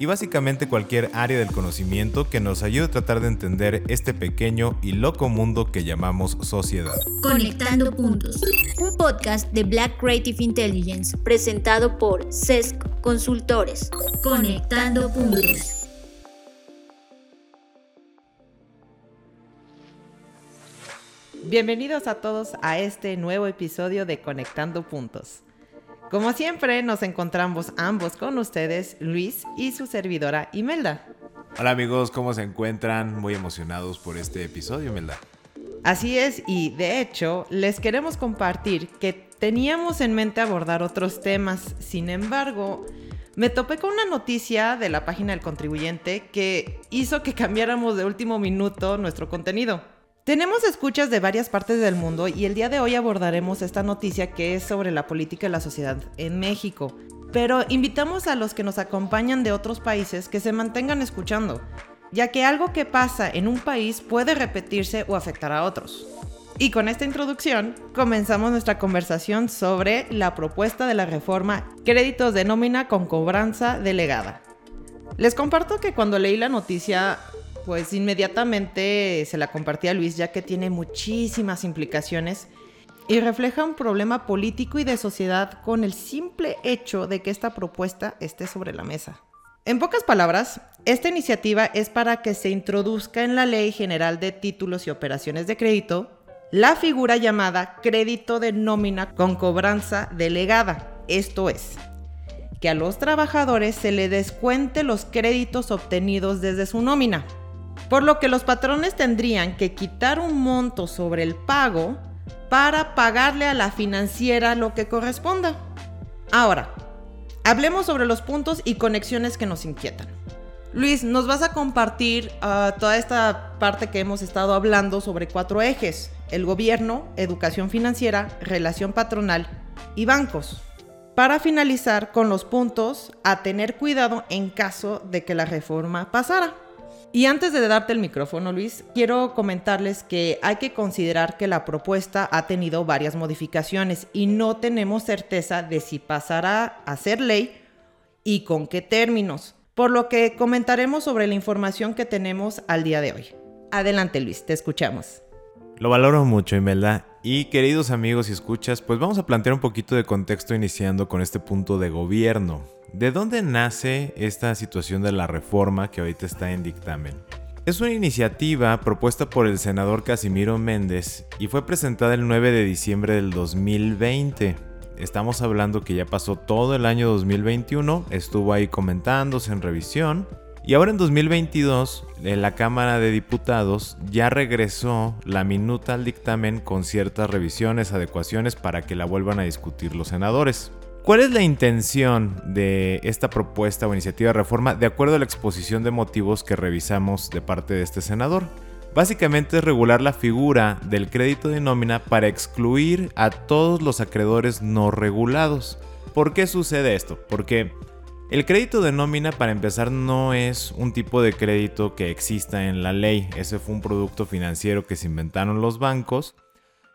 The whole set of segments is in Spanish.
y básicamente cualquier área del conocimiento que nos ayude a tratar de entender este pequeño y loco mundo que llamamos sociedad. Conectando Puntos, un podcast de Black Creative Intelligence presentado por CESC Consultores. Conectando Puntos. Bienvenidos a todos a este nuevo episodio de Conectando Puntos. Como siempre, nos encontramos ambos con ustedes, Luis y su servidora Imelda. Hola amigos, ¿cómo se encuentran? Muy emocionados por este episodio, Imelda. Así es, y de hecho, les queremos compartir que teníamos en mente abordar otros temas, sin embargo, me topé con una noticia de la página del contribuyente que hizo que cambiáramos de último minuto nuestro contenido. Tenemos escuchas de varias partes del mundo y el día de hoy abordaremos esta noticia que es sobre la política y la sociedad en México. Pero invitamos a los que nos acompañan de otros países que se mantengan escuchando, ya que algo que pasa en un país puede repetirse o afectar a otros. Y con esta introducción comenzamos nuestra conversación sobre la propuesta de la reforma créditos de nómina con cobranza delegada. Les comparto que cuando leí la noticia pues inmediatamente se la compartí a Luis ya que tiene muchísimas implicaciones y refleja un problema político y de sociedad con el simple hecho de que esta propuesta esté sobre la mesa. En pocas palabras, esta iniciativa es para que se introduzca en la Ley General de Títulos y Operaciones de Crédito la figura llamada crédito de nómina con cobranza delegada. Esto es, que a los trabajadores se le descuente los créditos obtenidos desde su nómina por lo que los patrones tendrían que quitar un monto sobre el pago para pagarle a la financiera lo que corresponda. Ahora, hablemos sobre los puntos y conexiones que nos inquietan. Luis, nos vas a compartir ah, toda esta parte que hemos estado hablando sobre cuatro ejes, el gobierno, educación financiera, relación patronal y bancos. Para finalizar con los puntos a tener cuidado en caso de que la reforma pasara. Y antes de darte el micrófono, Luis, quiero comentarles que hay que considerar que la propuesta ha tenido varias modificaciones y no tenemos certeza de si pasará a ser ley y con qué términos, por lo que comentaremos sobre la información que tenemos al día de hoy. Adelante, Luis, te escuchamos. Lo valoro mucho, Imelda. Y queridos amigos y escuchas, pues vamos a plantear un poquito de contexto iniciando con este punto de gobierno. ¿De dónde nace esta situación de la reforma que ahorita está en dictamen? Es una iniciativa propuesta por el senador Casimiro Méndez y fue presentada el 9 de diciembre del 2020. Estamos hablando que ya pasó todo el año 2021, estuvo ahí comentándose en revisión y ahora en 2022 en la Cámara de Diputados ya regresó la minuta al dictamen con ciertas revisiones, adecuaciones para que la vuelvan a discutir los senadores. ¿Cuál es la intención de esta propuesta o iniciativa de reforma de acuerdo a la exposición de motivos que revisamos de parte de este senador? Básicamente es regular la figura del crédito de nómina para excluir a todos los acreedores no regulados. ¿Por qué sucede esto? Porque el crédito de nómina para empezar no es un tipo de crédito que exista en la ley, ese fue un producto financiero que se inventaron los bancos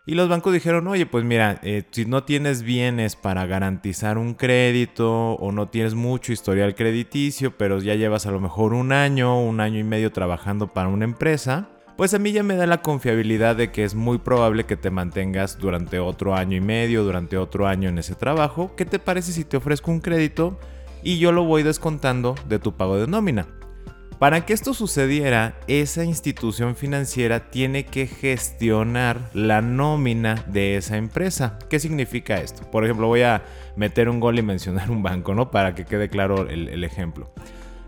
y los bancos dijeron, oye, pues mira, eh, si no tienes bienes para garantizar un crédito o no tienes mucho historial crediticio, pero ya llevas a lo mejor un año, un año y medio trabajando para una empresa, pues a mí ya me da la confiabilidad de que es muy probable que te mantengas durante otro año y medio, durante otro año en ese trabajo. ¿Qué te parece si te ofrezco un crédito y yo lo voy descontando de tu pago de nómina? Para que esto sucediera, esa institución financiera tiene que gestionar la nómina de esa empresa. ¿Qué significa esto? Por ejemplo, voy a meter un gol y mencionar un banco, ¿no? Para que quede claro el, ejemplo.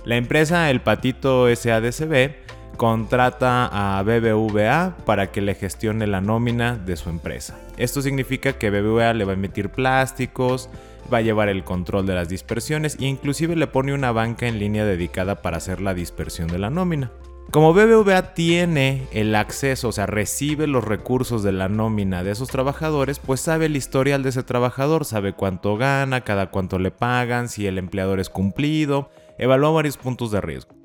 La empresa El Patito SADCB contrata a BBVA para que le gestione la nómina de su empresa. Esto significa que BBVA le va a emitir plásticos, va a llevar el control de las dispersiones e inclusive le pone una banca en línea dedicada para hacer la dispersión de la nómina. Como BBVA tiene el acceso, o sea, recibe los recursos de la nómina de esos trabajadores, pues sabe el historial de ese trabajador, sabe cuánto gana, cada cuánto le pagan, si el empleador es cumplido, evalúa varios puntos de riesgo.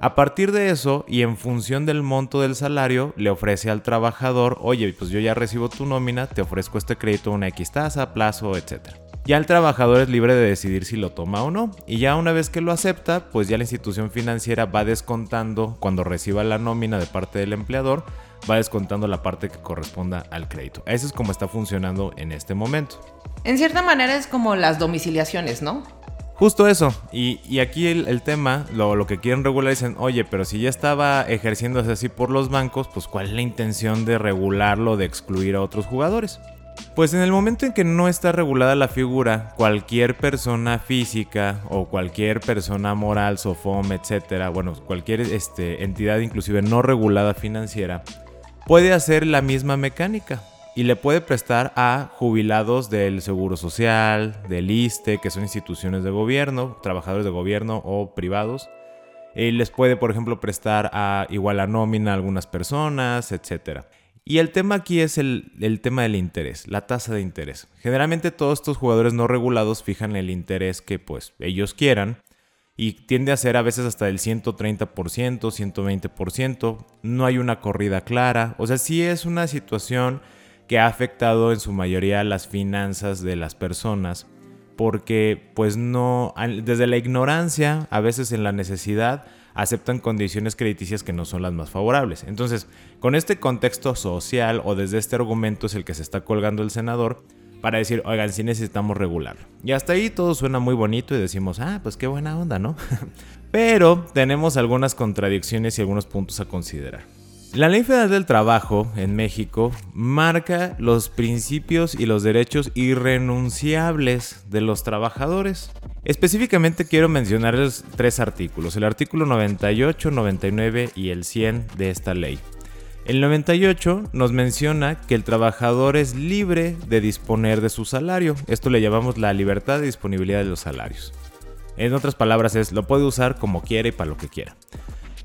A partir de eso y en función del monto del salario, le ofrece al trabajador, oye, pues yo ya recibo tu nómina, te ofrezco este crédito una X tasa, plazo, etc. Ya el trabajador es libre de decidir si lo toma o no, y ya una vez que lo acepta, pues ya la institución financiera va descontando cuando reciba la nómina de parte del empleador, va descontando la parte que corresponda al crédito. Eso es como está funcionando en este momento. En cierta manera es como las domiciliaciones, ¿no? Justo eso. Y, aquí el, tema, lo, lo, que quieren regular dicen, oye, pero si ya estaba ejerciéndose así por los bancos, pues ¿cuál es la intención de regularlo, de excluir a otros jugadores? Pues en el momento en que no está regulada la figura, cualquier persona física o cualquier persona moral, SOFOM, etcétera, bueno, cualquier este, entidad inclusive no regulada financiera, puede hacer la misma mecánica y le puede prestar a jubilados del Seguro Social, del ISTE, que son instituciones de gobierno, trabajadores de gobierno o privados. Y les puede, por ejemplo, prestar a igual a nómina a algunas personas, etc. Y el tema aquí es el, el, tema del interés, la tasa de interés. Generalmente todos estos jugadores no regulados fijan el interés que pues ellos quieran y tiende a ser a veces hasta el 130%, 120%. No hay una corrida clara. O sea, sí es una situación que ha afectado en su mayoría las finanzas de las personas porque pues no, desde la ignorancia, a veces en la necesidad, aceptan condiciones crediticias que no son las más favorables. Entonces, con este contexto social o desde este argumento es el que se está colgando el senador para decir, oigan, sí necesitamos regular. Y hasta ahí todo suena muy bonito y decimos, ah, pues qué buena onda, ¿no? Pero tenemos algunas contradicciones y algunos puntos a considerar. La Ley Federal del Trabajo en México marca los principios y los derechos irrenunciables de los trabajadores. Específicamente quiero mencionarles tres artículos, el artículo 98, 99 y el 100 de esta ley. El 98 nos menciona que el trabajador es libre de disponer de su salario. Esto le llamamos la libertad de disponibilidad de los salarios. En otras palabras es, lo puede usar como quiera y para lo que quiera.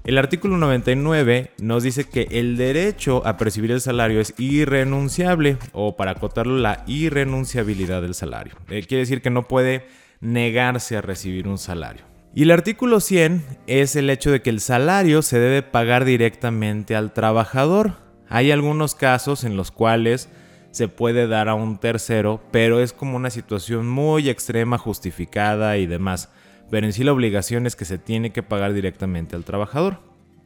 El artículo 99 nos dice que el derecho a percibir el salario es irrenunciable o para acotarlo la irrenunciabilidad del salario. Eh, quiere decir que no puede negarse a recibir un salario. Y el artículo 100 es el hecho de que el salario se debe pagar directamente al trabajador. Hay algunos casos en los cuales se puede dar a un tercero, pero es como una situación muy extrema, justificada y demás pero en sí la obligación es que se tiene que pagar directamente al trabajador.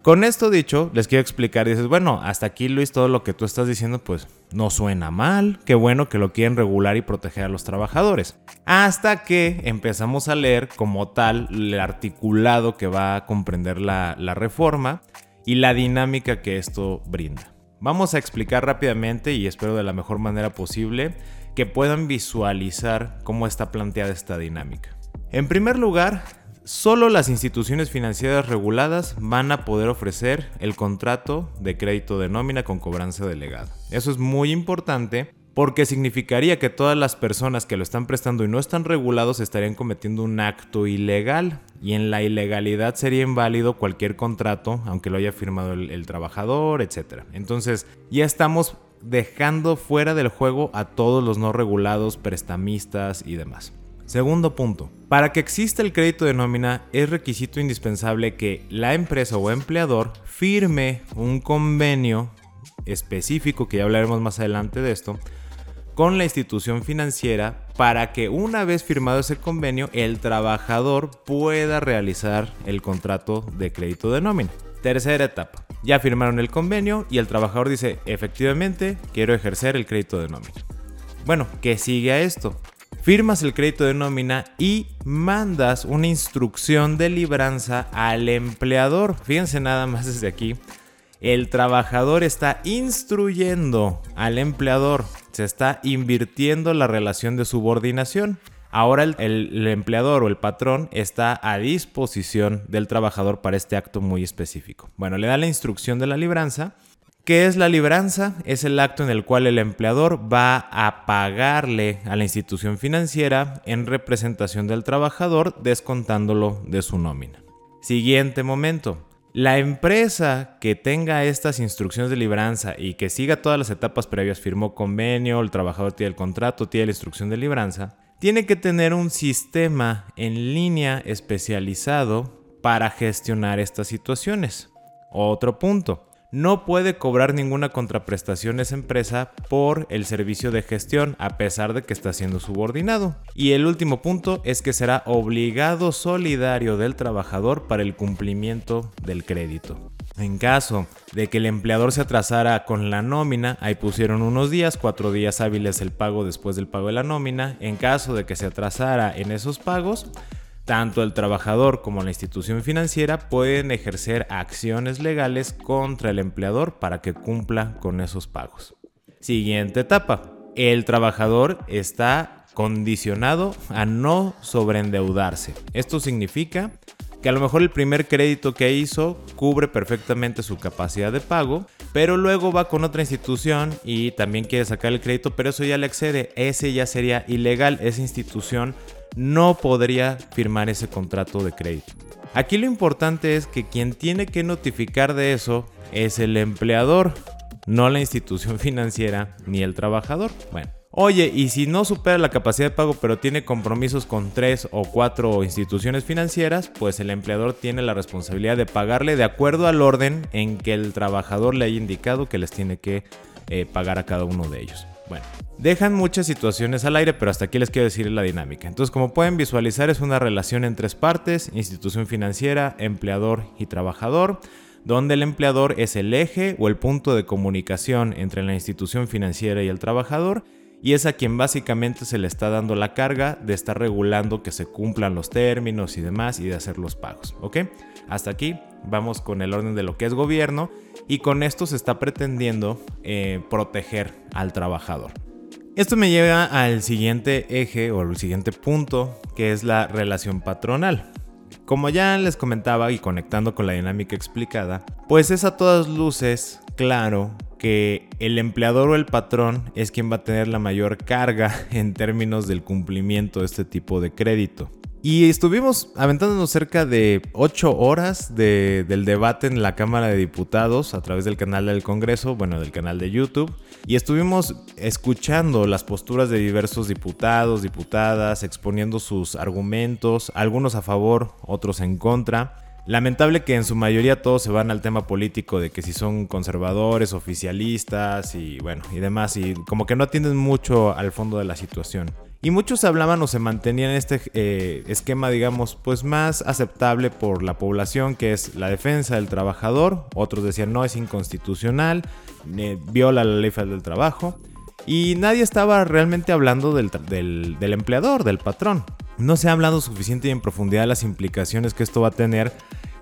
Con esto dicho, les quiero explicar, dices, bueno, hasta aquí Luis, todo lo que tú estás diciendo pues no suena mal, qué bueno que lo quieren regular y proteger a los trabajadores. Hasta que empezamos a leer como tal el articulado que va a comprender la, la reforma y la dinámica que esto brinda. Vamos a explicar rápidamente y espero de la mejor manera posible que puedan visualizar cómo está planteada esta dinámica. En primer lugar, solo las instituciones financieras reguladas van a poder ofrecer el contrato de crédito de nómina con cobranza delegada. Eso es muy importante porque significaría que todas las personas que lo están prestando y no están regulados estarían cometiendo un acto ilegal y en la ilegalidad sería inválido cualquier contrato, aunque lo haya firmado el, trabajador, etc. Entonces ya estamos dejando fuera del juego a todos los no regulados, prestamistas y demás. Segundo punto. Para que exista el crédito de nómina es requisito indispensable que la empresa o empleador firme un convenio específico, que ya hablaremos más adelante de esto, con la institución financiera para que una vez firmado ese convenio el trabajador pueda realizar el contrato de crédito de nómina. Tercera etapa. Ya firmaron el convenio y el trabajador dice, efectivamente, quiero ejercer el crédito de nómina. Bueno, ¿qué sigue a esto? Firmas el crédito de nómina y mandas una instrucción de libranza al empleador. Fíjense nada más desde aquí. El trabajador está instruyendo al empleador, se está invirtiendo la relación de subordinación. Ahora el, el, empleador o el patrón está a disposición del trabajador para este acto muy específico. Bueno, le da la instrucción de la libranza ¿Qué es la libranza? Es el acto en el cual el empleador va a pagarle a la institución financiera en representación del trabajador descontándolo de su nómina. Siguiente momento. La empresa que tenga estas instrucciones de libranza y que siga todas las etapas previas, firmó convenio, el trabajador tiene el contrato, tiene la instrucción de libranza, tiene que tener un sistema en línea especializado para gestionar estas situaciones. Otro punto, no puede cobrar ninguna contraprestación esa empresa por el servicio de gestión a pesar de que está siendo subordinado. Y el último punto es que será obligado solidario del trabajador para el cumplimiento del crédito. En caso de que el empleador se atrasara con la nómina, ahí pusieron unos días, cuatro días hábiles el pago después del pago de la nómina. En caso de que se atrasara en esos pagos, tanto el trabajador como la institución financiera pueden ejercer acciones legales contra el empleador para que cumpla con esos pagos. Siguiente etapa. El trabajador está condicionado a no sobreendeudarse. Esto significa que a lo mejor el primer crédito que hizo cubre perfectamente su capacidad de pago, pero luego va con otra institución y también quiere sacar el crédito, pero eso ya le excede, ese ya sería ilegal, esa institución no podría firmar ese contrato de crédito. Aquí lo importante es que quien tiene que notificar de eso es el empleador, no la institución financiera ni el trabajador. Bueno, oye, y si no supera la capacidad de pago pero tiene compromisos con tres o cuatro instituciones financieras, pues el empleador tiene la responsabilidad de pagarle de acuerdo al orden en que el trabajador le haya indicado que les tiene que eh, pagar a cada uno de ellos. Bueno, dejan muchas situaciones al aire, pero hasta aquí les quiero decir la dinámica. Entonces, como pueden visualizar, es una relación en tres partes, institución financiera, empleador y trabajador, donde el empleador es el eje o el punto de comunicación entre la institución financiera y el trabajador, y es a quien básicamente se le está dando la carga de estar regulando que se cumplan los términos y demás y de hacer los pagos, ¿ok? Hasta aquí vamos con el orden de lo que es gobierno y con esto se está pretendiendo eh, proteger al trabajador. Esto me lleva al siguiente eje o al siguiente punto que es la relación patronal. Como ya les comentaba y conectando con la dinámica explicada, pues es a todas luces claro que el empleador o el patrón es quien va a tener la mayor carga en términos del cumplimiento de este tipo de crédito. Y estuvimos aventándonos cerca de 8 horas del debate en la Cámara de Diputados a través del canal del Congreso, bueno, del canal de YouTube. Y estuvimos escuchando las posturas de diversos diputados, diputadas, exponiendo sus argumentos, algunos a favor, otros en contra. Lamentable que en su mayoría todos se van al tema político de que si son conservadores, oficialistas y bueno, y demás, y como que no atienden mucho al fondo de la situación. Y muchos hablaban o se mantenían en este eh, esquema, digamos, pues más aceptable por la población, que es la defensa del trabajador. Otros decían, no, es inconstitucional, viola la ley del trabajo. Y nadie estaba realmente hablando del, del empleador, del patrón. No se ha hablado suficiente y en profundidad de las implicaciones que esto va a tener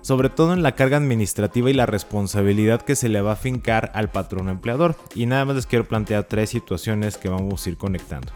sobre todo en la carga administrativa y la responsabilidad que se le va a fincar al patrón empleador. Y nada más les quiero plantear tres situaciones que vamos a ir conectando.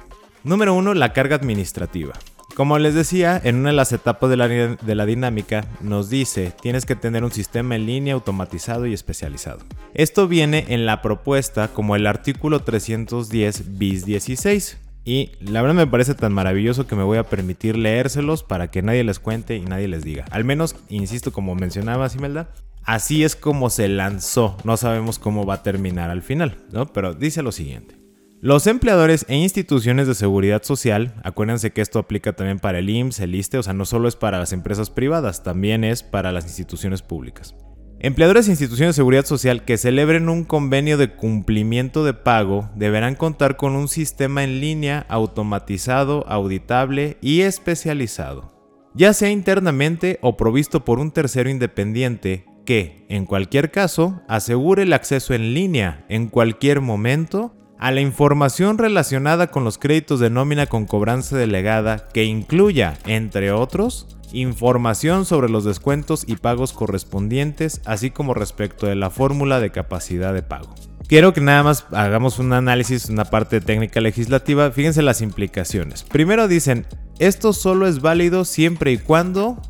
Número 1. La carga administrativa. Como les decía, en una de las etapas de la, de la, dinámica nos dice, tienes que tener un sistema en línea automatizado y especializado. Esto viene en la propuesta como el artículo 310 bis 16. Y la verdad me parece tan maravilloso que me voy a permitir leérselos para que nadie les cuente y nadie les diga. Al menos, insisto, como mencionaba Simelda, así es como se lanzó. No sabemos cómo va a terminar al final, ¿no? Pero dice lo siguiente. Los empleadores e instituciones de seguridad social, acuérdense que esto aplica también para el IMSS, el ISTE, o sea, no solo es para las empresas privadas, también es para las instituciones públicas. Empleadores e instituciones de seguridad social que celebren un convenio de cumplimiento de pago deberán contar con un sistema en línea automatizado, auditable y especializado, ya sea internamente o provisto por un tercero independiente que, en cualquier caso, asegure el acceso en línea en cualquier momento a la información relacionada con los créditos de nómina con cobranza delegada que incluya, entre otros, información sobre los descuentos y pagos correspondientes, así como respecto de la fórmula de capacidad de pago. Quiero que nada más hagamos un análisis, una parte técnica legislativa. Fíjense las implicaciones. Primero dicen, esto solo es válido siempre y cuando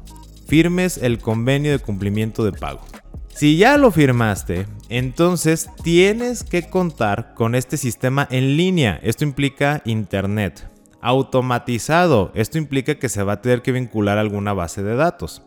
firmes el convenio de cumplimiento de pago. Si ya lo firmaste, entonces tienes que contar con este sistema en línea. Esto implica internet. Automatizado. Esto implica que se va a tener que vincular a alguna base de datos.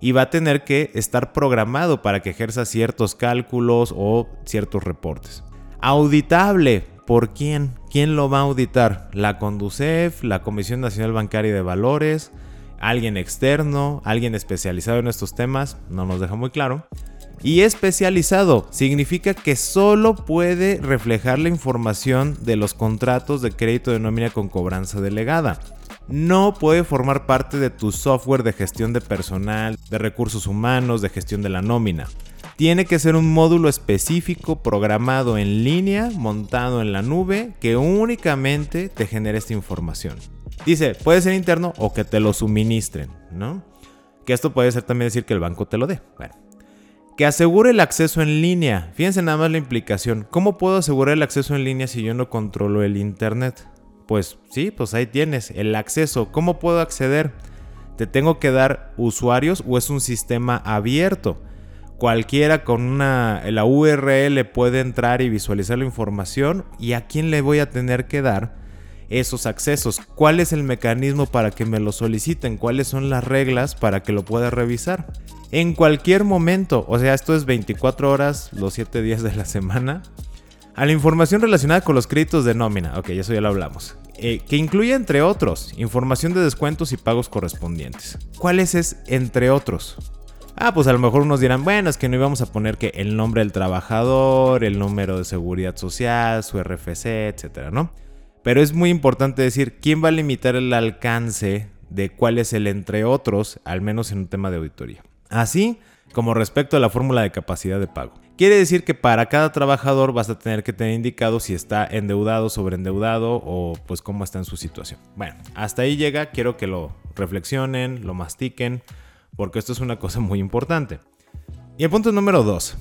Y va a tener que estar programado para que ejerza ciertos cálculos o ciertos reportes. Auditable. ¿por quién? ¿Quién lo va a auditar? ¿La Conducef? ¿La Comisión Nacional Bancaria de Valores? ¿Alguien externo? ¿Alguien especializado en estos temas? No nos deja muy claro. Y especializado significa que solo puede reflejar la información de los contratos de crédito de nómina con cobranza delegada. No puede formar parte de tu software de gestión de personal, de recursos humanos, de gestión de la nómina. Tiene que ser un módulo específico programado en línea, montado en la nube, que únicamente te genere esta información. Dice, puede ser interno o que te lo suministren, ¿no? Que esto puede ser también decir que el banco te lo dé. Bueno, que asegure el acceso en línea. Fíjense nada más la implicación. ¿Cómo puedo asegurar el acceso en línea si yo no controlo el Internet? Pues sí, pues ahí tienes el acceso. ¿Cómo puedo acceder? ¿Te tengo que dar usuarios o es un sistema abierto? Cualquiera con una, la URL puede entrar y visualizar la información y a quién le voy a tener que dar esos accesos. ¿Cuál es el mecanismo para que me lo soliciten? ¿Cuáles son las reglas para que lo pueda revisar? en cualquier momento. O sea, esto es 24 horas los 7 días de la semana. A la información relacionada con los créditos de nómina. Ok, eso ya lo hablamos. Eh, que incluye entre otros información de descuentos y pagos correspondientes. ¿Cuáles es entre otros? Ah, pues a lo mejor unos dirán, bueno, es que no íbamos a poner que el nombre del trabajador, el número de seguridad social, su RFC, etcétera, ¿no? Pero es muy importante decir quién va a limitar el alcance de cuál es el entre otros, al menos en un tema de auditoría. Así como respecto a la fórmula de capacidad de pago. Quiere decir que para cada trabajador vas a tener que tener indicado si está endeudado, sobreendeudado o pues cómo está en su situación. Bueno, hasta ahí llega, quiero que lo reflexionen, lo mastiquen, porque esto es una cosa muy importante. Y el punto número 2,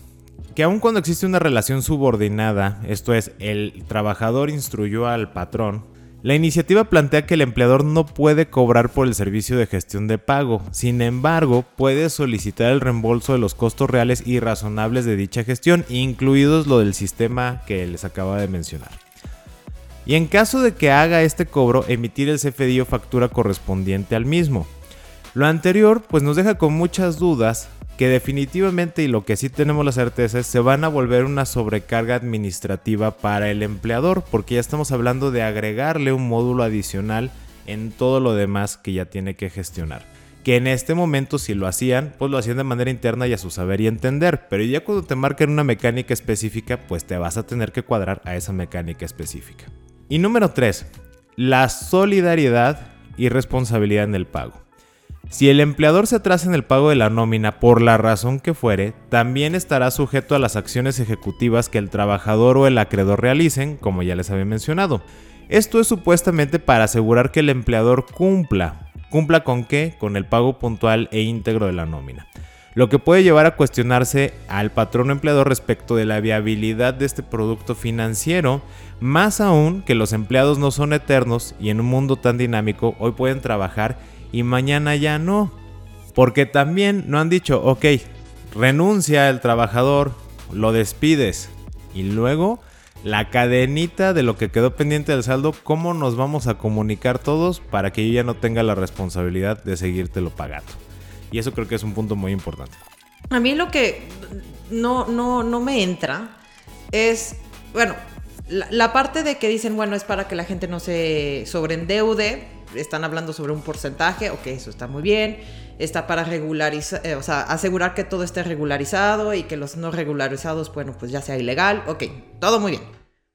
que aun cuando existe una relación subordinada, esto es, el trabajador instruyó al patrón, la iniciativa plantea que el empleador no puede cobrar por el servicio de gestión de pago, sin embargo, puede solicitar el reembolso de los costos reales y razonables de dicha gestión, incluidos lo del sistema que les acaba de mencionar. Y en caso de que haga este cobro, emitir el CFDI o factura correspondiente al mismo. Lo anterior pues nos deja con muchas dudas que definitivamente y lo que sí tenemos la certeza es se van a volver una sobrecarga administrativa para el empleador porque ya estamos hablando de agregarle un módulo adicional en todo lo demás que ya tiene que gestionar. Que en este momento si lo hacían, pues lo hacían de manera interna y a su saber y entender, pero ya cuando te marquen una mecánica específica, pues te vas a tener que cuadrar a esa mecánica específica. Y número 3, la solidaridad y responsabilidad en el pago. Si el empleador se atrasa en el pago de la nómina por la razón que fuere, también estará sujeto a las acciones ejecutivas que el trabajador o el acreedor realicen, como ya les había mencionado. Esto es supuestamente para asegurar que el empleador cumpla. ¿Cumpla con qué? Con el pago puntual e íntegro de la nómina. Lo que puede llevar a cuestionarse al patrón empleador respecto de la viabilidad de este producto financiero, más aún que los empleados no son eternos y en un mundo tan dinámico hoy pueden trabajar y mañana ya no. Porque también no han dicho, ok, renuncia el trabajador, lo despides y luego la cadenita de lo que quedó pendiente del saldo, cómo nos vamos a comunicar todos para que yo ya no tenga la responsabilidad de seguírtelo pagando. Y eso creo que es un punto muy importante. A mí lo que no, no, no me entra es, bueno, la, la parte de que dicen, bueno, es para que la gente no se sobreendeude, están hablando sobre un porcentaje, ok, eso está muy bien, está para regularizar, eh, o sea, asegurar que todo esté regularizado y que los no regularizados, bueno, pues ya sea ilegal, ok, todo muy bien.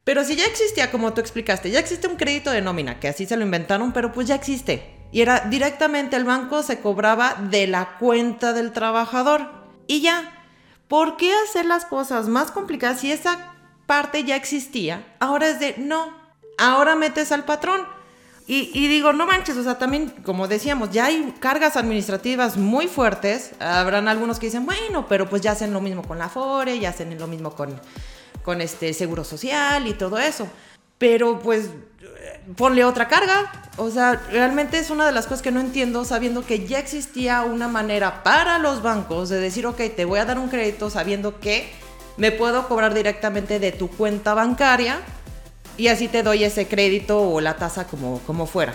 Pero si ya existía, como tú explicaste, ya existe un crédito de nómina, que así se lo inventaron, pero pues ya existe. Y era directamente el banco se cobraba de la cuenta del trabajador. Y ya, ¿por qué hacer las cosas más complicadas si esa parte ya existía? Ahora es de, no, ahora metes al patrón. Y, digo, no manches, o sea, también, como decíamos, ya hay cargas administrativas muy fuertes. Habrán algunos que dicen, bueno, pero pues ya hacen lo mismo con la FORE, ya hacen lo mismo con, con este seguro social y todo eso. Pero pues ponle otra carga. O sea, realmente es una de las cosas que no entiendo, sabiendo que ya existía una manera para los bancos de decir, ok, te voy a dar un crédito sabiendo que me puedo cobrar directamente de tu cuenta bancaria y así te doy ese crédito o la tasa como, como fuera.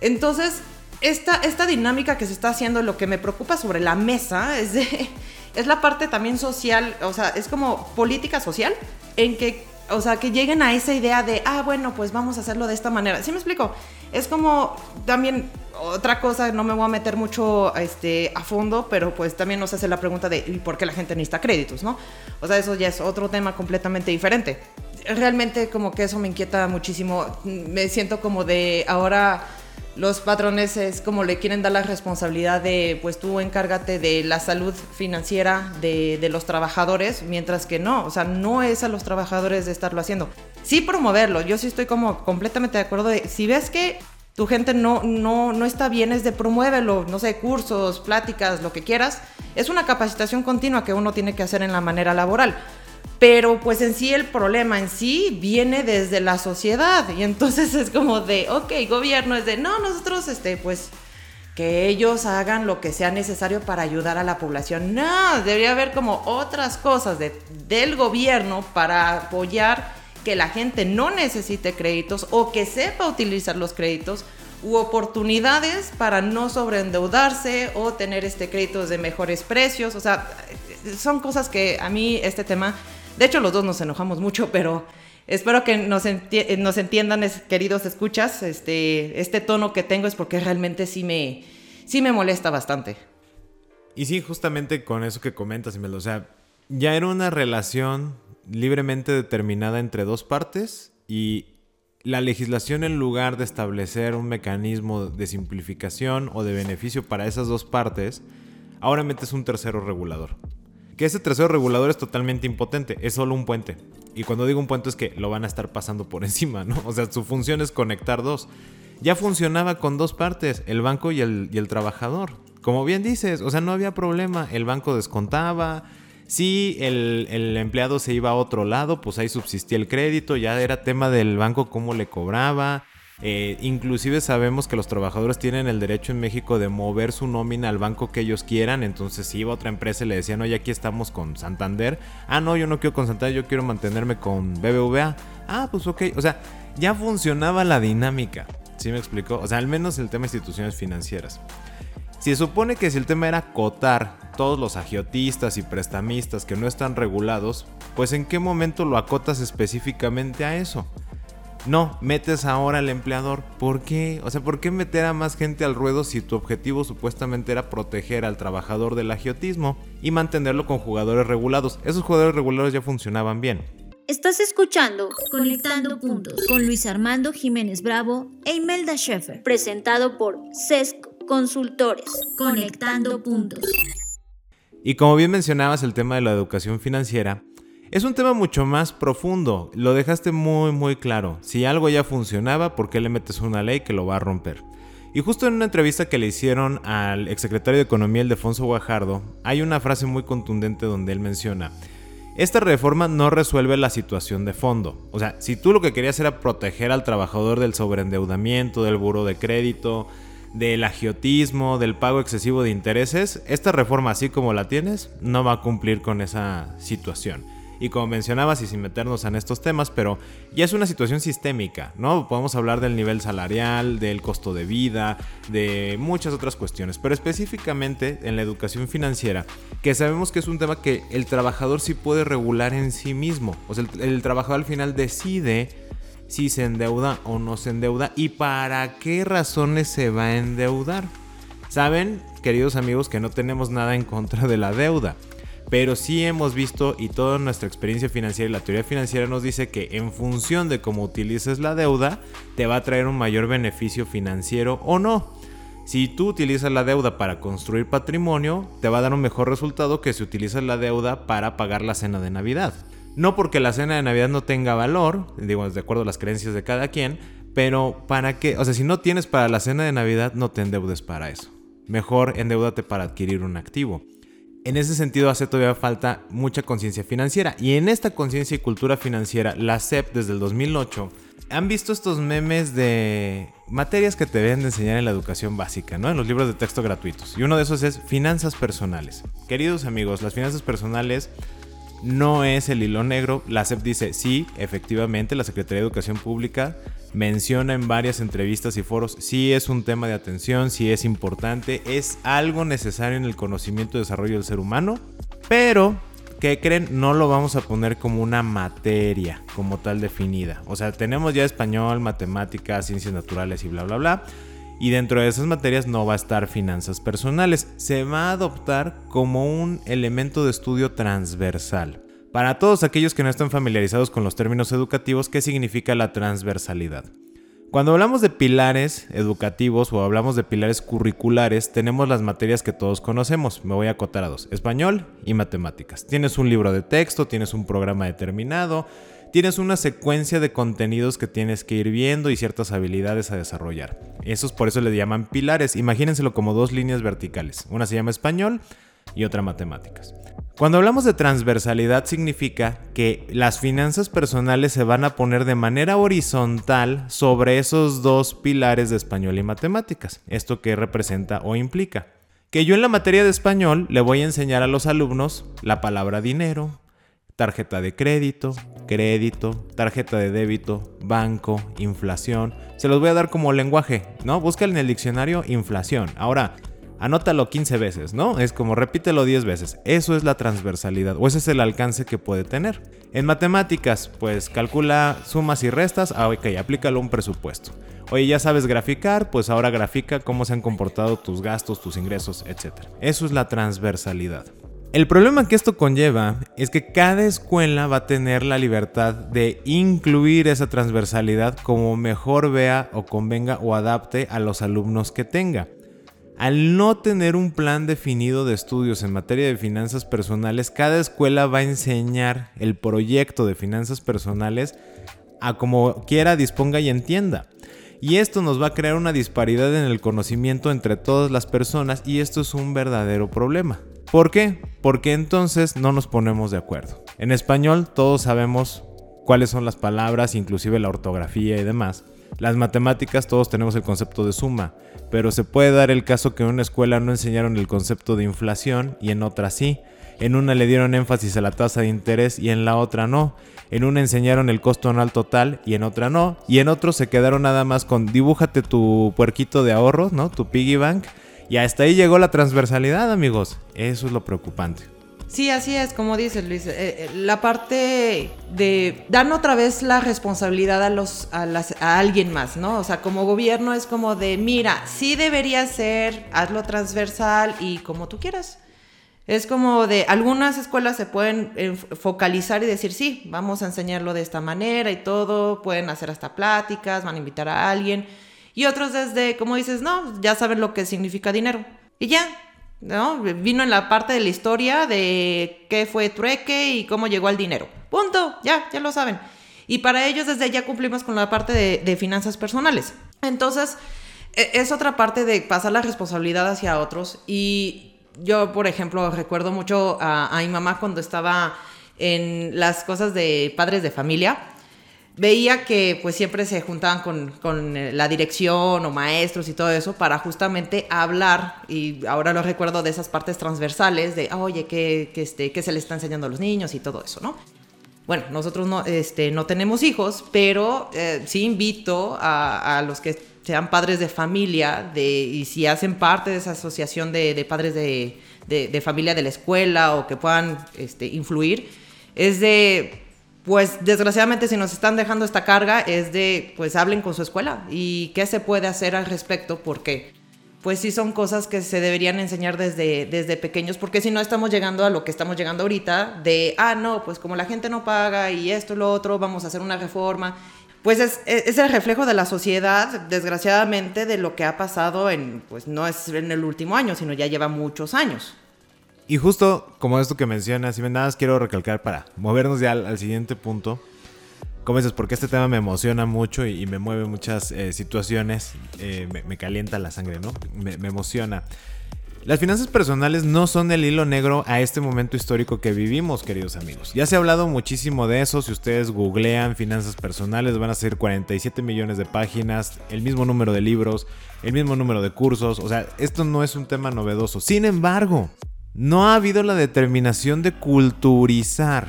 Entonces, esta, esta dinámica que se está haciendo, lo que me preocupa sobre la mesa es, de, es la parte también social, o sea, es como política social, en que o sea, que lleguen a esa idea de, ah, bueno, pues vamos a hacerlo de esta manera. ¿Sí me explico? Es como también otra cosa, no me voy a meter mucho este, a fondo, pero pues también nos hace la pregunta de por qué la gente necesita créditos, ¿no? O sea, eso ya es otro tema completamente diferente. Realmente como que eso me inquieta muchísimo. Me siento como de ahora los patrones es como le quieren dar la responsabilidad de, pues tú encárgate de la salud financiera de, los trabajadores, mientras que no, o sea, no es a los trabajadores de estarlo haciendo. Sí promoverlo, yo sí estoy como completamente de acuerdo de, si ves que tu gente no, no, no está bien, es de promuévelo, no sé, cursos, pláticas, lo que quieras. Es una capacitación continua que uno tiene que hacer en la manera laboral. Pero pues en sí el problema en sí viene desde la sociedad y entonces es como de, ok, gobierno es de, no, nosotros, este, pues que ellos hagan lo que sea necesario para ayudar a la población. No, debería haber como otras cosas de, del gobierno para apoyar que la gente no necesite créditos o que sepa utilizar los créditos u oportunidades para no sobreendeudarse o tener este créditos de mejores precios. O sea, son cosas que a mí este tema, de hecho los dos nos enojamos mucho, pero espero que nos, nos entiendan, queridos escuchas. Este, este tono que tengo es porque realmente sí me, sí me molesta bastante. Y sí, justamente con eso que comentas, o sea, ya era una relación libremente determinada entre dos partes y la legislación en lugar de establecer un mecanismo de simplificación o de beneficio para esas dos partes, ahora metes un tercero regulador. Que ese tercero regulador es totalmente impotente, es solo un puente. Y cuando digo un puente es que lo van a estar pasando por encima, ¿no? O sea, su función es conectar dos. Ya funcionaba con dos partes, el banco y el, y el trabajador. Como bien dices, o sea, no había problema, el banco descontaba, si el, empleado se iba a otro lado, pues ahí subsistía el crédito, ya era tema del banco cómo le cobraba. Eh, inclusive sabemos que los trabajadores tienen el derecho en México de mover su nómina al banco que ellos quieran. Entonces, si iba a otra empresa y le decían, oye, aquí estamos con Santander. Ah, no, yo no quiero con Santander, yo quiero mantenerme con BBVA. Ah, pues ok. O sea, ya funcionaba la dinámica. ¿Sí me explicó? O sea, al menos el tema de instituciones financieras. Se supone que si el tema era cotar todos los agiotistas y prestamistas que no están regulados, pues en qué momento lo acotas específicamente a eso? No, metes ahora al empleador. ¿Por qué? O sea, ¿por qué meter a más gente al ruedo si tu objetivo supuestamente era proteger al trabajador del agiotismo y mantenerlo con jugadores regulados? Esos jugadores regulados ya funcionaban bien. Estás escuchando Conectando Puntos con Luis Armando Jiménez Bravo e Imelda Schaeffer, presentado por CESCO Consultores, conectando puntos. Y como bien mencionabas el tema de la educación financiera, es un tema mucho más profundo. Lo dejaste muy muy claro. Si algo ya funcionaba, ¿por qué le metes una ley que lo va a romper? Y justo en una entrevista que le hicieron al exsecretario de Economía, el Defonso Guajardo, hay una frase muy contundente donde él menciona, esta reforma no resuelve la situación de fondo. O sea, si tú lo que querías era proteger al trabajador del sobreendeudamiento, del buro de crédito, del agiotismo, del pago excesivo de intereses, esta reforma así como la tienes no va a cumplir con esa situación. Y como mencionabas, y sin meternos en estos temas, pero ya es una situación sistémica, ¿no? Podemos hablar del nivel salarial, del costo de vida, de muchas otras cuestiones, pero específicamente en la educación financiera, que sabemos que es un tema que el trabajador sí puede regular en sí mismo. O sea, el, el trabajador al final decide si se endeuda o no se endeuda y para qué razones se va a endeudar. Saben, queridos amigos, que no tenemos nada en contra de la deuda, pero sí hemos visto y toda nuestra experiencia financiera y la teoría financiera nos dice que en función de cómo utilices la deuda, te va a traer un mayor beneficio financiero o no. Si tú utilizas la deuda para construir patrimonio, te va a dar un mejor resultado que si utilizas la deuda para pagar la cena de Navidad. No porque la cena de Navidad no tenga valor, digo, de acuerdo a las creencias de cada quien, pero para qué, o sea, si no tienes para la cena de Navidad, no te endeudes para eso. Mejor endeudate para adquirir un activo. En ese sentido hace todavía falta mucha conciencia financiera. Y en esta conciencia y cultura financiera, la SEP desde el 2008 han visto estos memes de materias que te deben de enseñar en la educación básica, ¿no? En los libros de texto gratuitos. Y uno de esos es finanzas personales. Queridos amigos, las finanzas personales no es el hilo negro. La SEP dice, sí, efectivamente, la Secretaría de Educación Pública menciona en varias entrevistas y foros, sí es un tema de atención, sí es importante, es algo necesario en el conocimiento y desarrollo del ser humano, pero ¿qué creen? No lo vamos a poner como una materia como tal definida. O sea, tenemos ya español, matemáticas, ciencias naturales y bla, bla, bla. Y dentro de esas materias no va a estar finanzas personales. Se va a adoptar como un elemento de estudio transversal. Para todos aquellos que no están familiarizados con los términos educativos, ¿qué significa la transversalidad? Cuando hablamos de pilares educativos o hablamos de pilares curriculares, tenemos las materias que todos conocemos. Me voy a acotar a dos, español y matemáticas. Tienes un libro de texto, tienes un programa determinado, tienes una secuencia de contenidos que tienes que ir viendo y ciertas habilidades a desarrollar. Esos por eso le llaman pilares. Imagínenselo como dos líneas verticales. Una se llama español y otra matemáticas. Cuando hablamos de transversalidad significa que las finanzas personales se van a poner de manera horizontal sobre esos dos pilares de español y matemáticas. ¿Esto qué representa o implica? Que yo en la materia de español le voy a enseñar a los alumnos la palabra dinero, tarjeta de crédito, crédito, tarjeta de débito, banco, inflación. Se los voy a dar como lenguaje, ¿no? Busca en el diccionario inflación. Ahora, anótalo 15 veces, ¿no? Es como repítelo 10 veces. Eso es la transversalidad o ese es el alcance que puede tener. En matemáticas, pues calcula sumas y restas, ah, ok, aplícalo a un presupuesto. Oye, ya sabes graficar, pues ahora grafica cómo se han comportado tus gastos, tus ingresos, etc. Eso es la transversalidad. El problema que esto conlleva es que cada escuela va a tener la libertad de incluir esa transversalidad como mejor vea o convenga o adapte a los alumnos que tenga. Al no tener un plan definido de estudios en materia de finanzas personales, cada escuela va a enseñar el proyecto de finanzas personales a como quiera, disponga y entienda. Y esto nos va a crear una disparidad en el conocimiento entre todas las personas y esto es un verdadero problema. ¿Por qué? Porque entonces no nos ponemos de acuerdo. En español todos sabemos cuáles son las palabras, inclusive la ortografía y demás. Las matemáticas todos tenemos el concepto de suma, pero se puede dar el caso que en una escuela no enseñaron el concepto de inflación y en otra sí. En una le dieron énfasis a la tasa de interés y en la otra no. En una enseñaron el costo anual total y en otra no. Y en otros se quedaron nada más con dibújate tu puerquito de ahorros, ¿no? Tu piggy bank. Y hasta ahí llegó la transversalidad, amigos. Eso es lo preocupante. Sí, así es, como dices Luis, eh, eh, la parte de dar otra vez la responsabilidad a, los, a, a, alguien más, ¿no? O sea, como gobierno es como de, mira, sí debería ser, hazlo transversal y como tú quieras. Es como de, algunas escuelas se pueden focalizar y decir, sí, vamos a enseñarlo de esta manera y todo, pueden hacer hasta pláticas, van a invitar a alguien. Y otros desde, como dices, no, ya saben lo que significa dinero. Y ya, ¿no? Vino en la parte de la historia de qué fue trueque y cómo llegó al dinero. Punto, ya, ya lo saben. Y para ellos desde ya cumplimos con la parte de, finanzas personales. Entonces, e, es otra parte de pasar la responsabilidad hacia otros. Y yo, por ejemplo, recuerdo mucho a, a mi mamá cuando estaba en las cosas de padres de familia veía que pues siempre se juntaban con, con, eh, la dirección o maestros y todo eso para justamente hablar, y ahora lo recuerdo de esas partes transversales de, oye, ¿qué, qué, este, ¿qué se le está enseñando a los niños y todo eso, ¿no? Bueno, nosotros no, este, no tenemos hijos, pero eh, sí invito a, a, los que sean padres de familia de, y si hacen parte de esa asociación de, de padres de, de, familia de la escuela o que puedan este, influir, es de pues desgraciadamente si nos están dejando esta carga es de, pues hablen con su escuela y qué se puede hacer al respecto, porque pues sí son cosas que se deberían enseñar desde, desde pequeños, porque si no estamos llegando a lo que estamos llegando ahorita, de, ah, no, pues como la gente no paga y esto y lo otro, vamos a hacer una reforma. Pues es, es el reflejo de la sociedad, desgraciadamente, de lo que ha pasado en, pues no es en el último año, sino ya lleva muchos años. Y justo como esto que mencionas, y nada más quiero recalcar para movernos ya al, siguiente punto. Como dices, porque este tema me emociona mucho y, me mueve muchas eh, situaciones, eh, me, calienta la sangre, ¿no? Me, me, emociona. Las finanzas personales no son el hilo negro a este momento histórico que vivimos, queridos amigos. Ya se ha hablado muchísimo de eso. Si ustedes googlean finanzas personales, van a ser 47 millones de páginas, el mismo número de libros, el mismo número de cursos. O sea, esto no es un tema novedoso. Sin embargo, no ha habido la determinación de culturizar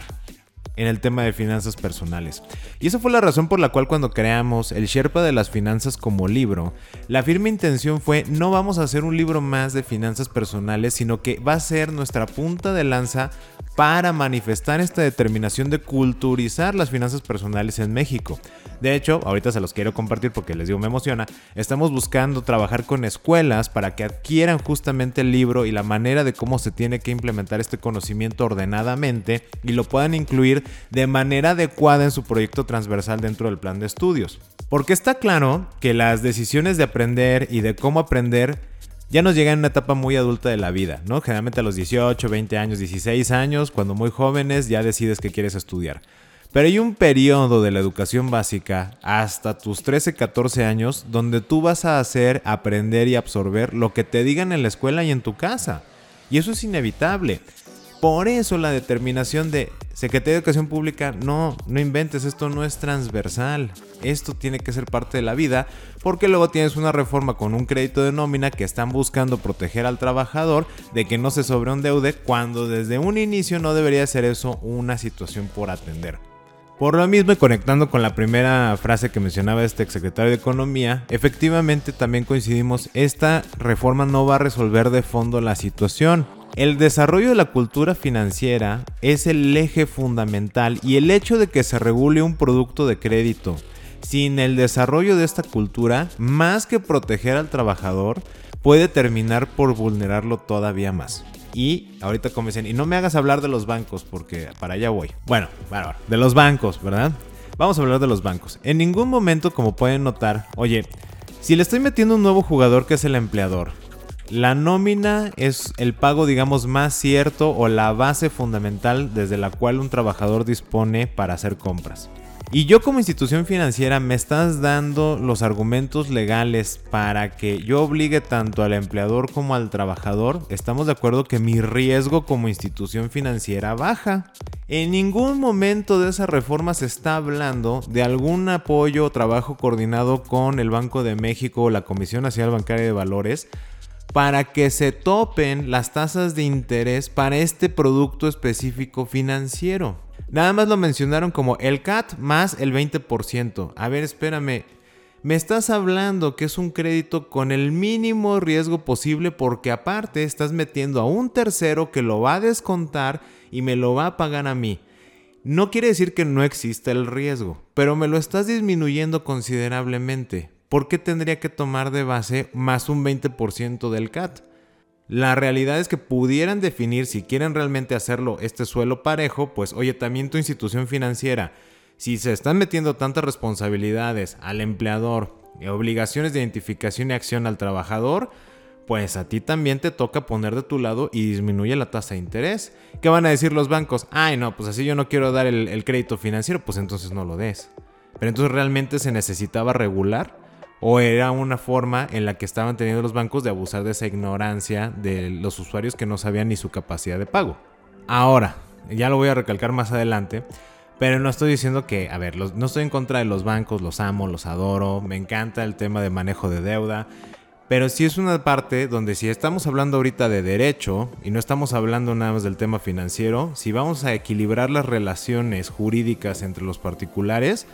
en el tema de finanzas personales. Y esa fue la razón por la cual cuando creamos el Sherpa de las Finanzas como libro, la firme intención fue no vamos a hacer un libro más de finanzas personales, sino que va a ser nuestra punta de lanza para manifestar esta determinación de culturizar las finanzas personales en México. De hecho, ahorita se los quiero compartir porque les digo me emociona, estamos buscando trabajar con escuelas para que adquieran justamente el libro y la manera de cómo se tiene que implementar este conocimiento ordenadamente y lo puedan incluir de manera adecuada en su proyecto transversal dentro del plan de estudios. Porque está claro que las decisiones de aprender y de cómo aprender ya nos llega en una etapa muy adulta de la vida, ¿no? Generalmente a los 18, 20 años, 16 años, cuando muy jóvenes ya decides que quieres estudiar. Pero hay un periodo de la educación básica hasta tus 13, 14 años donde tú vas a hacer, aprender y absorber lo que te digan en la escuela y en tu casa. Y eso es inevitable. Por eso la determinación de Secretaría de Educación Pública, no, no inventes, esto no es transversal. Esto tiene que ser parte de la vida porque luego tienes una reforma con un crédito de nómina que están buscando proteger al trabajador de que no se sobreendeude cuando desde un inicio no debería ser eso una situación por atender. Por lo mismo y conectando con la primera frase que mencionaba este exsecretario de Economía, efectivamente también coincidimos, esta reforma no va a resolver de fondo la situación. El desarrollo de la cultura financiera es el eje fundamental y el hecho de que se regule un producto de crédito sin el desarrollo de esta cultura, más que proteger al trabajador, puede terminar por vulnerarlo todavía más. Y ahorita como dicen, y no me hagas hablar de los bancos porque para allá voy. Bueno, bueno, de los bancos, ¿verdad? Vamos a hablar de los bancos. En ningún momento, como pueden notar, oye, si le estoy metiendo un nuevo jugador que es el empleador, la nómina es el pago, digamos, más cierto o la base fundamental desde la cual un trabajador dispone para hacer compras. Y yo como institución financiera me estás dando los argumentos legales para que yo obligue tanto al empleador como al trabajador. Estamos de acuerdo que mi riesgo como institución financiera baja. En ningún momento de esa reforma se está hablando de algún apoyo o trabajo coordinado con el Banco de México o la Comisión Nacional Bancaria de Valores para que se topen las tasas de interés para este producto específico financiero. Nada más lo mencionaron como el CAT más el 20%. A ver, espérame. Me estás hablando que es un crédito con el mínimo riesgo posible porque aparte estás metiendo a un tercero que lo va a descontar y me lo va a pagar a mí. No quiere decir que no exista el riesgo, pero me lo estás disminuyendo considerablemente. ¿Por qué tendría que tomar de base más un 20% del CAT? La realidad es que pudieran definir si quieren realmente hacerlo este suelo parejo, pues oye, también tu institución financiera, si se están metiendo tantas responsabilidades al empleador, y obligaciones de identificación y acción al trabajador, pues a ti también te toca poner de tu lado y disminuye la tasa de interés. ¿Qué van a decir los bancos? Ay, no, pues así yo no quiero dar el, el crédito financiero, pues entonces no lo des. Pero entonces realmente se necesitaba regular o era una forma en la que estaban teniendo los bancos de abusar de esa ignorancia de los usuarios que no sabían ni su capacidad de pago. Ahora, ya lo voy a recalcar más adelante, pero no estoy diciendo que, a ver, no estoy en contra de los bancos, los amo, los adoro, me encanta el tema de manejo de deuda, pero sí es una parte donde si estamos hablando ahorita de derecho y no estamos hablando nada más del tema financiero, si vamos a equilibrar las relaciones jurídicas entre los particulares,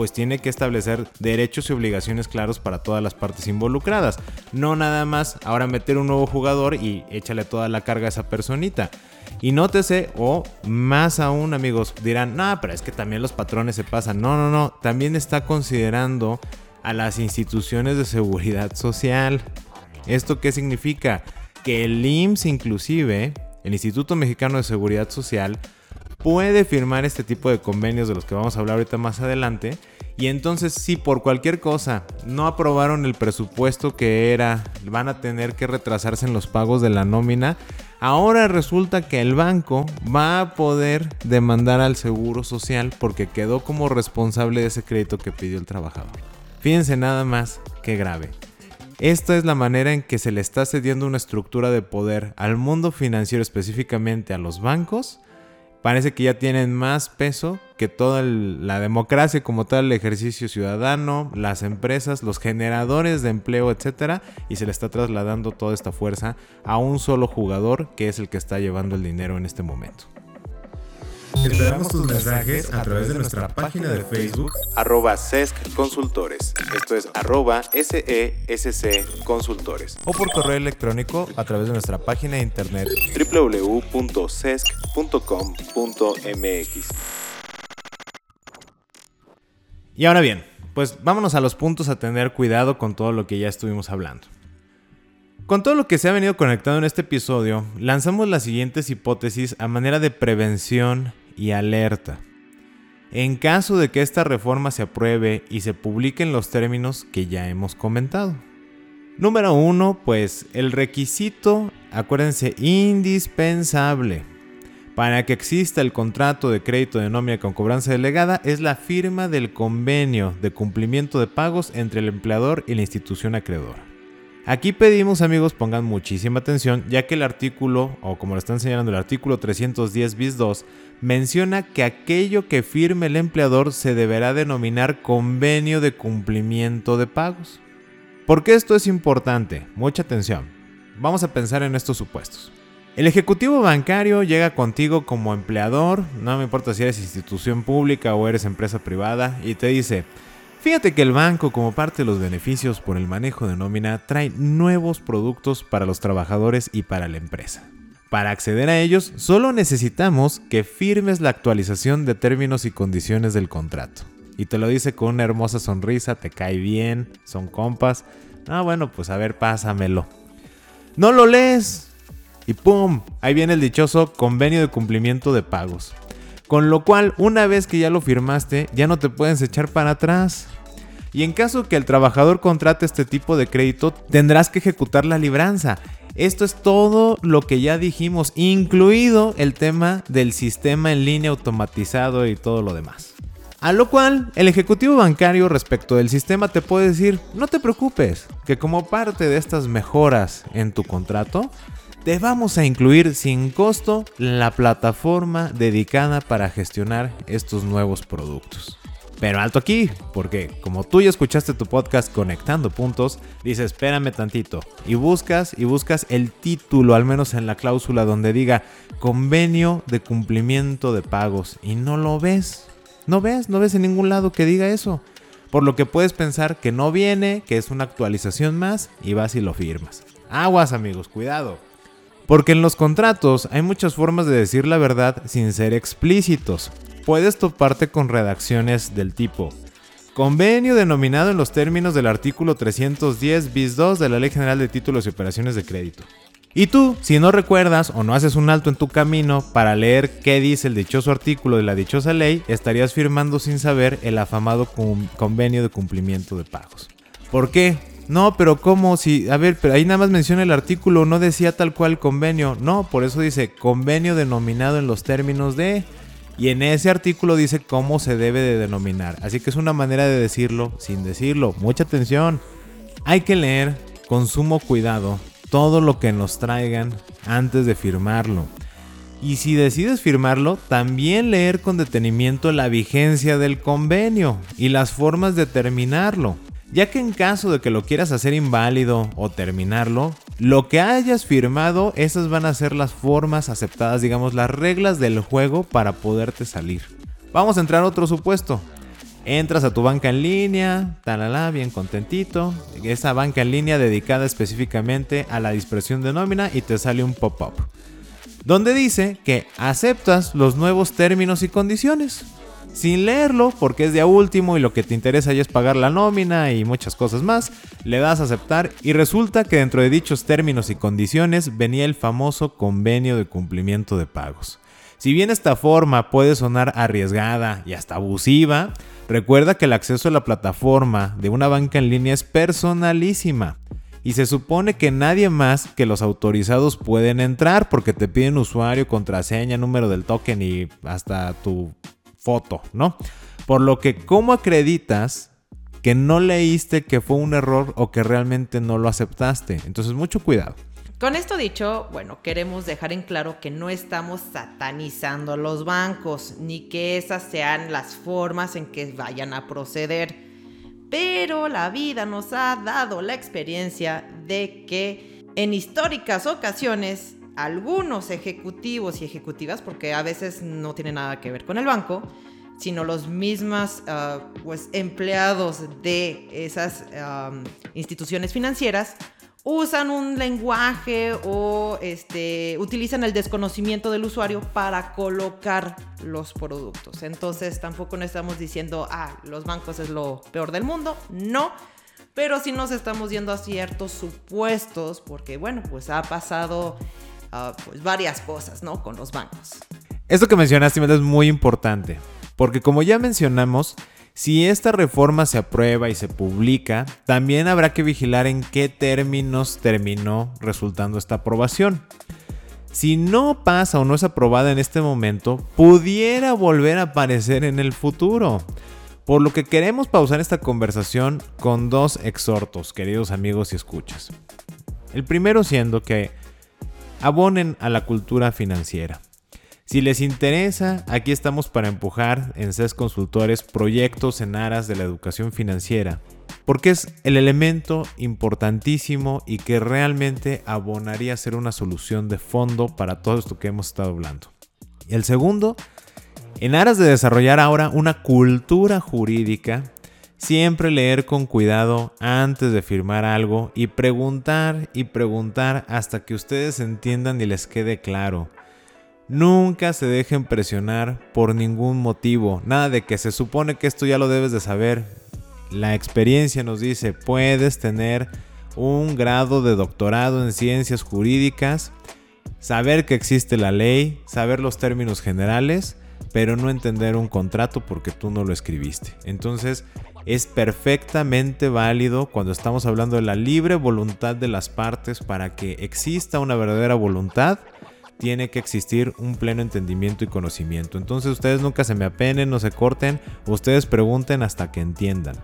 pues tiene que establecer derechos y obligaciones claros para todas las partes involucradas. No nada más ahora meter un nuevo jugador y échale toda la carga a esa personita. Y nótese, o más aún amigos, dirán, no, pero es que también los patrones se pasan. No, no, no, también está considerando a las instituciones de seguridad social. ¿Esto qué significa? Que el IMSS inclusive, el Instituto Mexicano de Seguridad Social, puede firmar este tipo de convenios de los que vamos a hablar ahorita más adelante. Y entonces si por cualquier cosa no aprobaron el presupuesto que era, van a tener que retrasarse en los pagos de la nómina. Ahora resulta que el banco va a poder demandar al Seguro Social porque quedó como responsable de ese crédito que pidió el trabajador. Fíjense nada más qué grave. Esta es la manera en que se le está cediendo una estructura de poder al mundo financiero, específicamente a los bancos, parece que ya tienen más peso que toda la democracia como tal, el ejercicio ciudadano, las empresas, los generadores de empleo, etcétera, y se le está trasladando toda esta fuerza a un solo jugador que es el que está llevando el dinero en este momento. Esperamos tus mensajes a través de nuestra página de Facebook arroba SESC Consultores. Esto es arroba SESC Consultores. O por correo electrónico a través de nuestra página de internet www.sesc.com.mx. Y ahora bien, pues vámonos a los puntos a tener cuidado con todo lo que ya estuvimos hablando. Con todo lo que se ha venido conectado en este episodio, lanzamos las siguientes hipótesis a manera de prevención y alerta. En caso de que esta reforma se apruebe y se publique en los términos que ya hemos comentado. Número uno, pues el requisito, acuérdense, indispensable para que exista el contrato de crédito de nómina con cobranza delegada es la firma del convenio de cumplimiento de pagos entre el empleador y la institución acreedora. Aquí pedimos amigos pongan muchísima atención ya que el artículo, o como lo está enseñando el artículo 310 bis 2, menciona que aquello que firme el empleador se deberá denominar convenio de cumplimiento de pagos. ¿Por qué esto es importante? Mucha atención. Vamos a pensar en estos supuestos. El ejecutivo bancario llega contigo como empleador, no me importa si eres institución pública o eres empresa privada, y te dice, Fíjate que el banco, como parte de los beneficios por el manejo de nómina, trae nuevos productos para los trabajadores y para la empresa. Para acceder a ellos, solo necesitamos que firmes la actualización de términos y condiciones del contrato. Y te lo dice con una hermosa sonrisa, te cae bien, son compas. Ah, bueno, pues a ver, pásamelo. No lo lees. Y ¡pum! Ahí viene el dichoso convenio de cumplimiento de pagos. Con lo cual, una vez que ya lo firmaste, ya no te puedes echar para atrás. Y en caso que el trabajador contrate este tipo de crédito, tendrás que ejecutar la libranza. Esto es todo lo que ya dijimos, incluido el tema del sistema en línea automatizado y todo lo demás. A lo cual, el ejecutivo bancario respecto del sistema te puede decir, no te preocupes, que como parte de estas mejoras en tu contrato, te vamos a incluir sin costo la plataforma dedicada para gestionar estos nuevos productos. Pero alto aquí, porque como tú ya escuchaste tu podcast Conectando Puntos, dices espérame tantito y buscas y buscas el título, al menos en la cláusula donde diga convenio de cumplimiento de pagos y no lo ves. No ves, no ves en ningún lado que diga eso. Por lo que puedes pensar que no viene, que es una actualización más y vas y lo firmas. Aguas amigos, cuidado. Porque en los contratos hay muchas formas de decir la verdad sin ser explícitos. Puedes toparte con redacciones del tipo Convenio denominado en los términos del artículo 310 bis 2 de la Ley General de Títulos y Operaciones de Crédito. Y tú, si no recuerdas o no haces un alto en tu camino para leer qué dice el dichoso artículo de la dichosa ley, estarías firmando sin saber el afamado convenio de cumplimiento de pagos. ¿Por qué? No, pero ¿cómo? Si, a ver, pero ahí nada más menciona el artículo, no decía tal cual convenio. No, por eso dice convenio denominado en los términos de... Y en ese artículo dice cómo se debe de denominar. Así que es una manera de decirlo sin decirlo. Mucha atención. Hay que leer con sumo cuidado todo lo que nos traigan antes de firmarlo. Y si decides firmarlo, también leer con detenimiento la vigencia del convenio y las formas de terminarlo ya que en caso de que lo quieras hacer inválido o terminarlo, lo que hayas firmado, esas van a ser las formas aceptadas, digamos, las reglas del juego para poderte salir. Vamos a entrar a otro supuesto. Entras a tu banca en línea, talala, bien contentito. Esa banca en línea dedicada específicamente a la dispersión de nómina y te sale un pop-up. Donde dice que aceptas los nuevos términos y condiciones sin leerlo, porque es de último y lo que te interesa ya es pagar la nómina y muchas cosas más, le das a aceptar y resulta que dentro de dichos términos y condiciones venía el famoso convenio de cumplimiento de pagos. Si bien esta forma puede sonar arriesgada y hasta abusiva, recuerda que el acceso a la plataforma de una banca en línea es personalísima y se supone que nadie más que los autorizados pueden entrar porque te piden usuario, contraseña, número del token y hasta tu foto, ¿no? Por lo que, ¿cómo acreditas que no leíste que fue un error o que realmente no lo aceptaste? Entonces, mucho cuidado. Con esto dicho, bueno, queremos dejar en claro que no estamos satanizando a los bancos, ni que esas sean las formas en que vayan a proceder. Pero la vida nos ha dado la experiencia de que en históricas ocasiones algunos ejecutivos y ejecutivas, porque a veces no tiene nada que ver con el banco, sino los mismos ah, pues, empleados de esas instituciones financieras usan un lenguaje o este, utilizan el desconocimiento del usuario para colocar los productos. Entonces tampoco no estamos diciendo, ah, los bancos es lo peor del mundo. No, pero sí nos estamos yendo a ciertos supuestos porque, bueno, pues ha pasado ah, pues varias cosas, ¿no? Con los bancos. Esto que mencionaste es muy importante, porque como ya mencionamos, si esta reforma se aprueba y se publica, también habrá que vigilar en qué términos terminó resultando esta aprobación. Si no pasa o no es aprobada en este momento, pudiera volver a aparecer en el futuro. Por lo que queremos pausar esta conversación con dos exhortos, queridos amigos y escuchas. El primero siendo que abonen a la cultura financiera. Si les interesa, aquí estamos para empujar en CES Consultores proyectos en aras de la educación financiera, porque es el elemento importantísimo y que realmente abonaría a ser una solución de fondo para todo esto que hemos estado hablando. Y el segundo, en aras de desarrollar ahora una cultura jurídica, siempre leer con cuidado antes de firmar algo y preguntar y preguntar hasta que ustedes entiendan y les quede claro. Nunca se dejen presionar por ningún motivo. Nada de que se supone que esto ya lo debes de saber. La experiencia nos dice, puedes tener un grado de doctorado en ciencias jurídicas, saber que existe la ley, saber los términos generales, pero no entender un contrato porque tú no lo escribiste. Entonces, es perfectamente válido cuando estamos hablando de la libre voluntad de las partes para que exista una verdadera voluntad tiene que existir un pleno entendimiento y conocimiento. Entonces ustedes nunca se me apenen, no se corten, ustedes pregunten hasta que entiendan.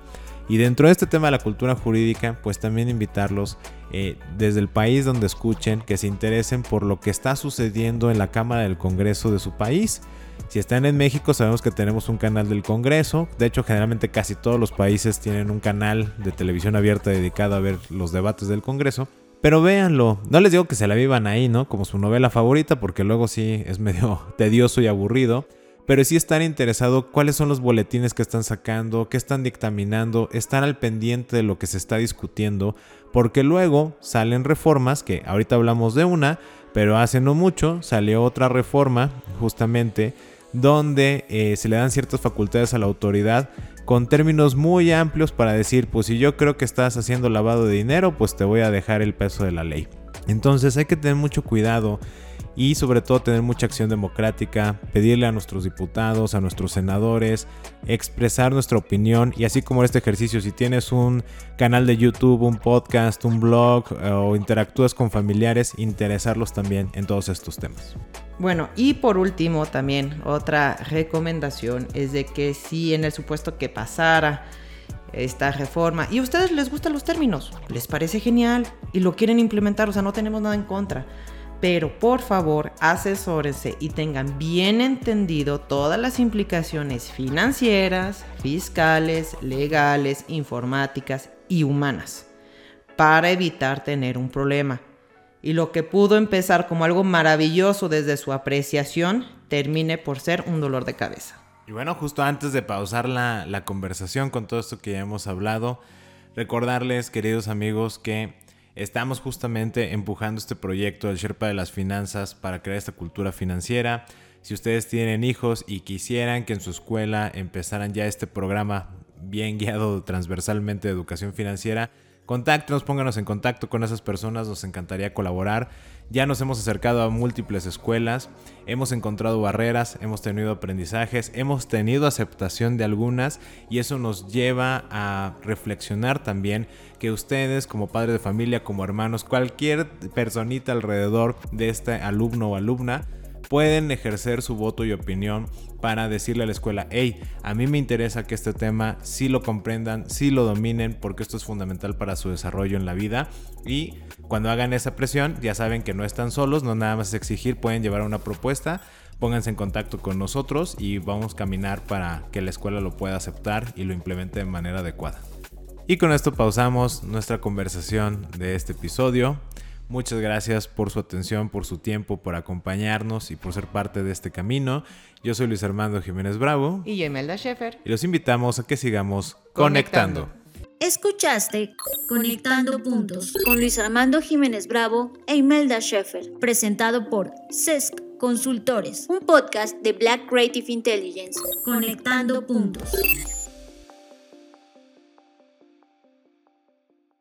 Y dentro de este tema de la cultura jurídica, pues también invitarlos eh, desde el país donde escuchen, que se interesen por lo que está sucediendo en la Cámara del Congreso de su país. Si están en México, sabemos que tenemos un canal del Congreso. De hecho, generalmente casi todos los países tienen un canal de televisión abierta dedicado a ver los debates del Congreso. Pero véanlo, no les digo que se la vivan ahí, ¿no? Como su novela favorita, porque luego sí es medio tedioso y aburrido. Pero sí estar interesado cuáles son los boletines que están sacando, qué están dictaminando, estar al pendiente de lo que se está discutiendo, porque luego salen reformas, que ahorita hablamos de una, pero hace no mucho salió otra reforma, justamente, donde eh, se le dan ciertas facultades a la autoridad con términos muy amplios para decir, pues si yo creo que estás haciendo lavado de dinero, pues te voy a dejar el peso de la ley. Entonces hay que tener mucho cuidado y sobre todo tener mucha acción democrática, pedirle a nuestros diputados, a nuestros senadores, expresar nuestra opinión y así como este ejercicio, si tienes un canal de YouTube, un podcast, un blog eh, o interactúas con familiares, interesarlos también en todos estos temas. Bueno, y por último también otra recomendación es de que si en el supuesto que pasara esta reforma y a ustedes les gustan los términos, les parece genial y lo quieren implementar, o sea, no tenemos nada en contra pero por favor asesórense y tengan bien entendido todas las implicaciones financieras, fiscales, legales, informáticas y humanas para evitar tener un problema. Y lo que pudo empezar como algo maravilloso desde su apreciación termine por ser un dolor de cabeza. Y bueno, justo antes de pausar la, la conversación con todo esto que ya hemos hablado, recordarles, queridos amigos, que Estamos justamente empujando este proyecto del Sherpa de las Finanzas para crear esta cultura financiera. Si ustedes tienen hijos y quisieran que en su escuela empezaran ya este programa bien guiado transversalmente de educación financiera, Contáctenos, pónganos en contacto con esas personas, nos encantaría colaborar. Ya nos hemos acercado a múltiples escuelas, hemos encontrado barreras, hemos tenido aprendizajes, hemos tenido aceptación de algunas y eso nos lleva a reflexionar también que ustedes como padres de familia, como hermanos, cualquier personita alrededor de este alumno o alumna, pueden ejercer su voto y opinión para decirle a la escuela, hey, a mí me interesa que este tema sí lo comprendan, sí lo dominen, porque esto es fundamental para su desarrollo en la vida. Y cuando hagan esa presión, ya saben que no están solos, no nada más es exigir, pueden llevar una propuesta, pónganse en contacto con nosotros y vamos a caminar para que la escuela lo pueda aceptar y lo implemente de manera adecuada. Y con esto pausamos nuestra conversación de este episodio. Muchas gracias por su atención, por su tiempo, por acompañarnos y por ser parte de este camino. Yo soy Luis Armando Jiménez Bravo. Y yo, Imelda Schaefer. Y los invitamos a que sigamos conectando. Conectando. Escuchaste Conectando Puntos con Luis Armando Jiménez Bravo e Imelda Schaefer, presentado por CESC Consultores, un podcast de Black Creative Intelligence. Conectando Puntos.